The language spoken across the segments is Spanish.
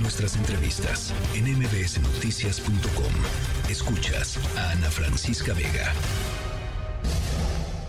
Nuestras entrevistas en mbsnoticias.com. Escuchas a Ana Francisca Vega.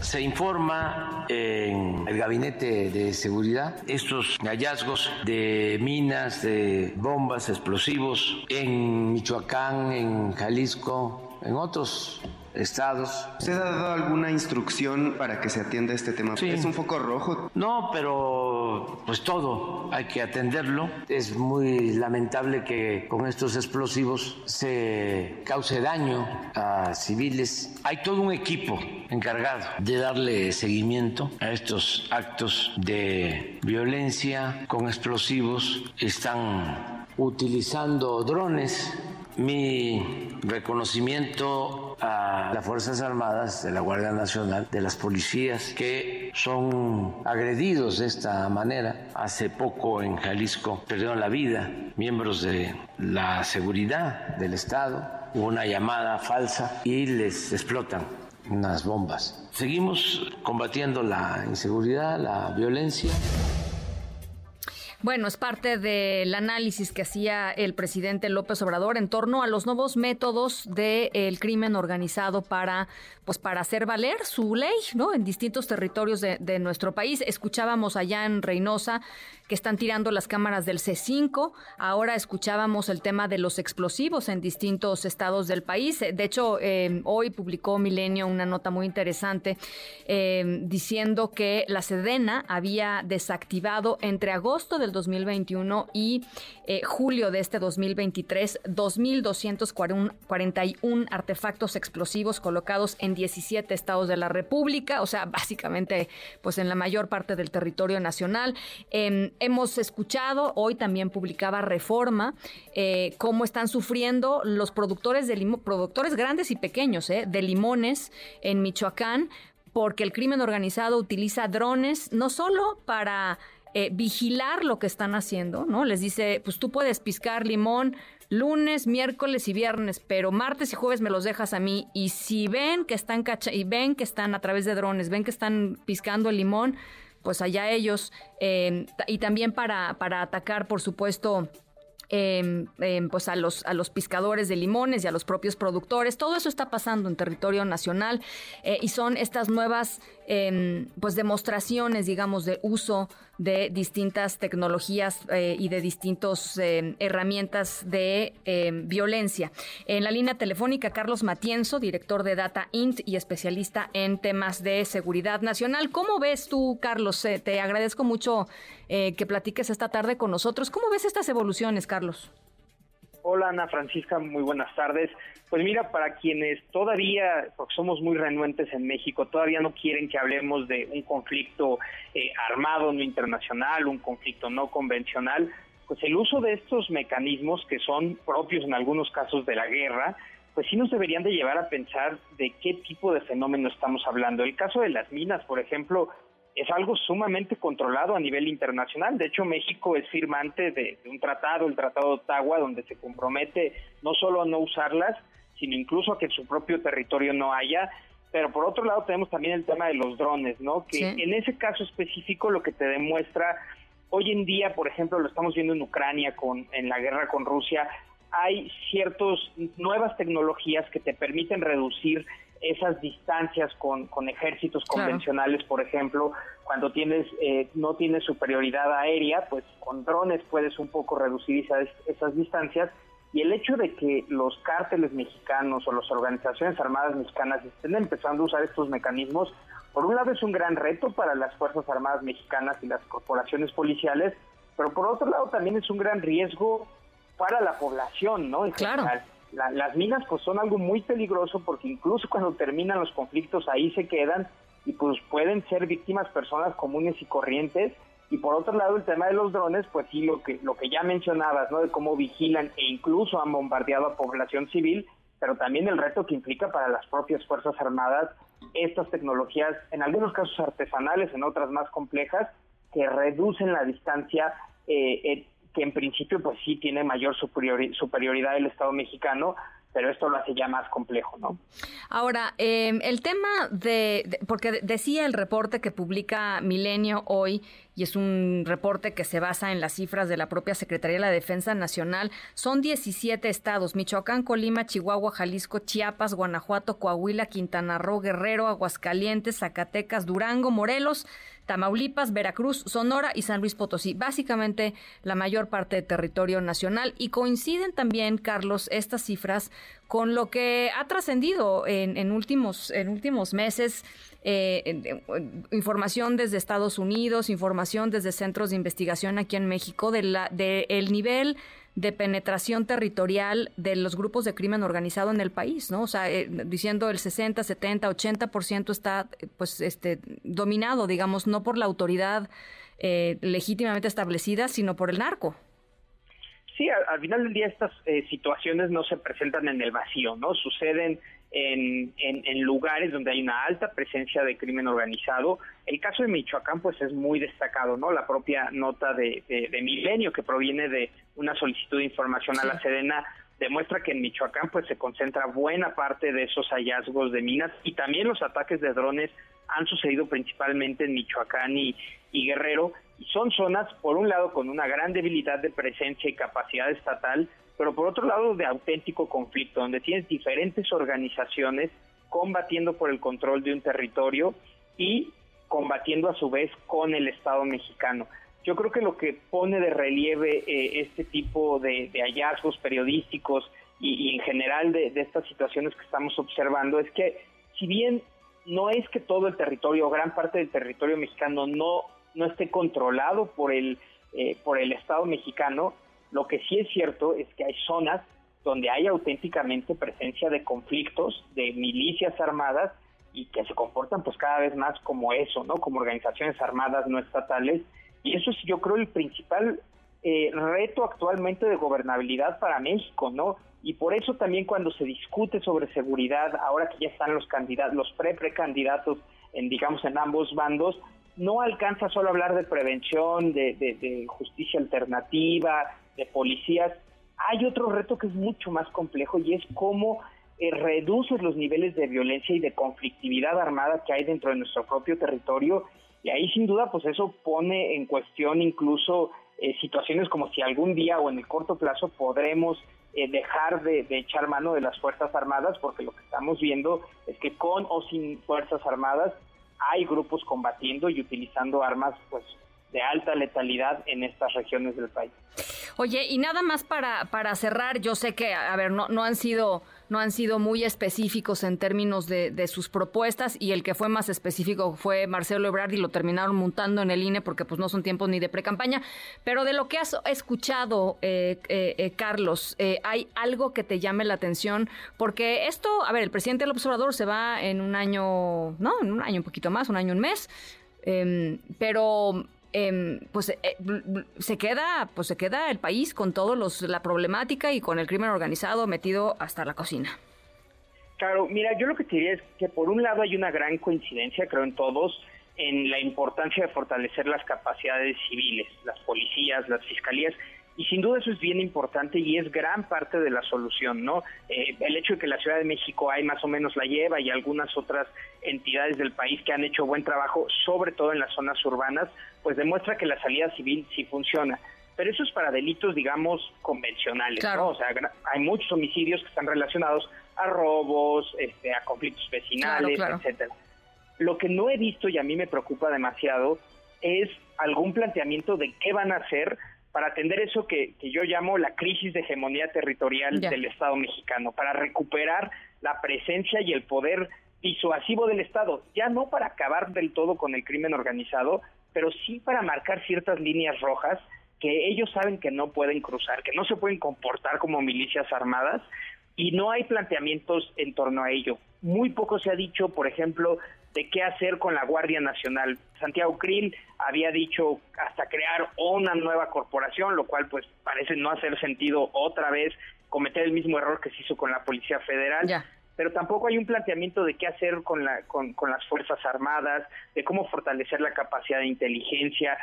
Se informa en el gabinete de seguridad estos hallazgos de minas, de bombas, explosivos en Michoacán, en Jalisco, en otros estados. ¿Usted ha dado alguna instrucción para que se atienda este tema? Sí. ¿Es un foco rojo? No, pero pues todo hay que atenderlo. Es muy lamentable que con estos explosivos se cause daño a civiles. Hay todo un equipo encargado de darle seguimiento a estos actos de violencia con explosivos. Están utilizando drones mi reconocimiento a las Fuerzas Armadas, de la Guardia Nacional, de las policías que son agredidos de esta manera. Hace poco en Jalisco perdieron la vida miembros de la seguridad del Estado. Hubo una llamada falsa y les explotan unas bombas. Seguimos combatiendo la inseguridad, la violencia. Bueno, es parte del análisis que hacía el presidente López Obrador en torno a los nuevos métodos del crimen organizado para, pues, para hacer valer su ley, ¿no? En distintos territorios de, de nuestro país. Escuchábamos allá en Reynosa que están tirando las cámaras del C5. Ahora escuchábamos el tema de los explosivos en distintos estados del país. De hecho, eh, hoy publicó Milenio una nota muy interesante eh, diciendo que la Sedena había desactivado entre agosto del 2021 y eh, julio de este 2023 2.241 artefactos explosivos colocados en 17 estados de la República, o sea, básicamente pues en la mayor parte del territorio nacional. Eh, hemos escuchado, hoy también publicaba Reforma, eh, cómo están sufriendo los productores de limo, productores grandes y pequeños eh, de limones en Michoacán, porque el crimen organizado utiliza drones no solo para eh, vigilar lo que están haciendo, ¿no? Les dice, pues tú puedes piscar limón lunes, miércoles y viernes, pero martes y jueves me los dejas a mí. Y si ven que están cacha y ven que están a través de drones, ven que están piscando el limón, pues allá ellos. Eh, y también para, para atacar, por supuesto, eh, eh, pues a los, a los pescadores de limones y a los propios productores. Todo eso está pasando en territorio nacional eh, y son estas nuevas em, pues demostraciones, digamos, de uso de distintas tecnologías eh, y de distintas em, herramientas de em, violencia. En la línea telefónica, Carlos Matienzo, director de Data Int y especialista en temas de seguridad nacional. ¿Cómo ves tú, Carlos? Eh, te agradezco mucho eh, que platiques esta tarde con nosotros. ¿Cómo ves estas evoluciones, Carlos? Hola Ana Francisca, muy buenas tardes. Pues mira, para quienes todavía, porque somos muy renuentes en México, todavía no quieren que hablemos de un conflicto eh, armado no internacional, un conflicto no convencional, pues el uso de estos mecanismos que son propios en algunos casos de la guerra, pues sí nos deberían de llevar a pensar de qué tipo de fenómeno estamos hablando. El caso de las minas, por ejemplo, es algo sumamente controlado a nivel internacional. De hecho, México es firmante de, de, un tratado, el Tratado de Ottawa, donde se compromete no solo a no usarlas, sino incluso a que en su propio territorio no haya. Pero por otro lado tenemos también el tema de los drones, ¿no? Que sí. en ese caso específico lo que te demuestra, hoy en día, por ejemplo, lo estamos viendo en Ucrania, con, en la guerra con Rusia, hay ciertas nuevas tecnologías que te permiten reducir esas distancias con, con ejércitos claro. convencionales, por ejemplo, cuando tienes eh, no tienes superioridad aérea, pues con drones puedes un poco reducir esas, esas distancias y el hecho de que los cárteles mexicanos o las organizaciones armadas mexicanas estén empezando a usar estos mecanismos, por un lado es un gran reto para las Fuerzas Armadas mexicanas y las corporaciones policiales, pero por otro lado también es un gran riesgo para la población, ¿no? En claro. General la, las minas pues son algo muy peligroso porque incluso cuando terminan los conflictos ahí se quedan y pues pueden ser víctimas personas comunes y corrientes. Y por otro lado el tema de los drones pues sí lo que lo que ya mencionabas no de cómo vigilan e incluso han bombardeado a población civil pero también el reto que implica para las propias fuerzas armadas estas tecnologías en algunos casos artesanales en otras más complejas que reducen la distancia eh, eh, que en principio pues sí tiene mayor superioridad el Estado mexicano, pero esto lo hace ya más complejo, ¿no? Ahora, em, el tema de, porque decía el reporte que publica Milenio hoy, y es un reporte que se basa en las cifras de la propia Secretaría de la Defensa Nacional, son 17 estados, Michoacán, Colima, Chihuahua, Jalisco, Chiapas, Guanajuato, Coahuila, Quintana Roo, Guerrero, Aguascalientes, Zacatecas, Durango, Morelos, Tamaulipas, Veracruz, Sonora y San Luis Potosí, básicamente la mayor parte del territorio nacional. Y coinciden también, Carlos, estas cifras con lo que ha trascendido en, últimos, en últimos meses. Eh, información desde Estados Unidos, información desde centros de investigación aquí en México de la, de el nivel de penetración territorial de los grupos de crimen organizado en el país, ¿no? O sea, eh, diciendo el 60, 70, 80% está pues este dominado, digamos, no por la autoridad eh, legítimamente establecida, sino por el narco. Sí, al, final del día estas eh, situaciones no se presentan en el vacío, ¿no? Suceden en, en, lugares donde hay una alta presencia de crimen organizado. El caso de Michoacán, pues es muy destacado, ¿no? La propia nota de, de, Milenio, que proviene de una solicitud de información a la Sedena, demuestra que en Michoacán, pues se concentra buena parte de esos hallazgos de minas y también los ataques de drones han sucedido principalmente en Michoacán y, y Guerrero, y son zonas, por un lado, con una gran debilidad de presencia y capacidad estatal, pero por otro lado de auténtico conflicto, donde tienes diferentes organizaciones combatiendo por el control de un territorio y combatiendo a su vez con el Estado mexicano. Yo creo que lo que pone de relieve eh, este tipo de, hallazgos periodísticos y, en general de, estas situaciones que estamos observando es que si bien no es que todo el territorio, gran parte del territorio mexicano no, no esté controlado por el, eh, por el Estado mexicano, lo que sí es cierto es que hay zonas donde hay auténticamente presencia de conflictos, de milicias armadas y que se comportan pues cada vez más como eso, ¿no? Como organizaciones armadas no estatales. Y eso es yo creo el principal eh, reto actualmente de gobernabilidad para México, ¿no? Y por eso también cuando se discute sobre seguridad, ahora que ya están los candidatos, los pre-precandidatos en digamos en ambos bandos, no alcanza solo hablar de prevención, de, de justicia alternativa, de policías, hay otro reto que es mucho más complejo y es cómo eh, reduces los niveles de violencia y de conflictividad armada que hay dentro de nuestro propio territorio. Y ahí sin duda, pues eso pone en cuestión incluso eh, situaciones como si algún día o en el corto plazo podremos eh, dejar de, de, echar mano de las Fuerzas Armadas, porque lo que estamos viendo es que con o sin Fuerzas Armadas hay grupos combatiendo y utilizando armas pues de alta letalidad en estas regiones del país. Oye, y nada más para, para cerrar, yo sé que, a ver, no, no han sido no han sido muy específicos en términos de, sus propuestas y el que fue más específico fue Marcelo Ebrard y lo terminaron montando en el INE porque pues no son tiempos ni de pre-campaña. Pero de lo que has escuchado, eh, eh, eh, Carlos, ¿hay algo que te llame la atención? Porque esto, a ver, el presidente del observador se va en un año, no, en un año un poquito más, un año, un mes. Em, pero Em, pues eh, se queda pues se queda el país con todos los la problemática y con el crimen organizado metido hasta la cocina. Claro, mira, yo lo que te diría es que por un lado hay una gran coincidencia, creo en todos, en la importancia de fortalecer las capacidades civiles, las policías, las fiscalías, y sin duda eso es bien importante y es gran parte de la solución, ¿no? Eh, el hecho de que la Ciudad de México hay más o menos la lleva y algunas otras entidades del país que han hecho buen trabajo, sobre todo en las zonas urbanas, pues demuestra que la salida civil sí funciona. Pero eso es para delitos, digamos, convencionales, ¿no? O sea, hay muchos homicidios que están relacionados a robos, este, a conflictos vecinales, etcétera. Lo que no he visto y a mí me preocupa demasiado es algún planteamiento de qué van a hacer para atender eso que, yo llamo la crisis de hegemonía territorial del Estado mexicano, para recuperar la presencia y el poder disuasivo del Estado, ya no para acabar del todo con el crimen organizado, pero sí para marcar ciertas líneas rojas que ellos saben que no pueden cruzar, que no se pueden comportar como milicias armadas y no hay planteamientos en torno a ello. Muy poco se ha dicho, por ejemplo, de qué hacer con la Guardia Nacional. Santiago Krill había dicho hasta crear una nueva corporación, lo cual pues parece no hacer sentido otra vez cometer el mismo error que se hizo con la Policía Federal. Pero tampoco hay un planteamiento de qué hacer con, la, con, las Fuerzas Armadas, de cómo fortalecer la capacidad de inteligencia,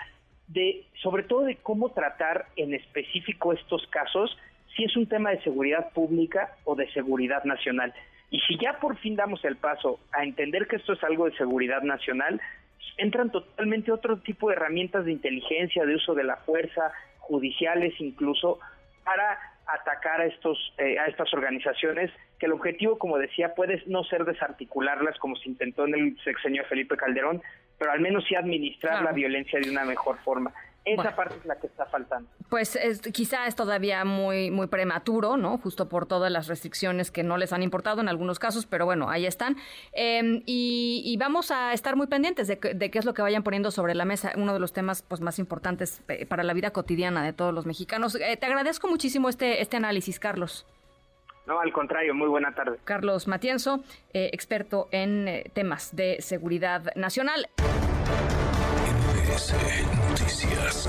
de sobre todo de cómo tratar en específico estos casos si es un tema de seguridad pública o de seguridad nacional. Y si ya por fin damos el paso a entender que esto es algo de seguridad nacional, entran totalmente otro tipo de herramientas de inteligencia, de uso de la fuerza, judiciales incluso, para atacar a estos eh, a estas organizaciones que el objetivo como decía puede no ser desarticularlas como se intentó en el sexenio Felipe Calderón pero al menos sí administrar la violencia de una mejor forma esa parte es la que está faltando. Pues es, quizá es todavía muy muy prematuro, ¿no? Justo por todas las restricciones que no les han importado en algunos casos, pero bueno, ahí están. Em, y, vamos a estar muy pendientes de, qué es lo que vayan poniendo sobre la mesa, uno de los temas pues más importantes eh, para la vida cotidiana de todos los mexicanos. Eh, te agradezco muchísimo este, este análisis, Carlos. No, al contrario, muy buena tarde. Carlos Matienzo, eh, experto en temas de seguridad nacional. Noticias.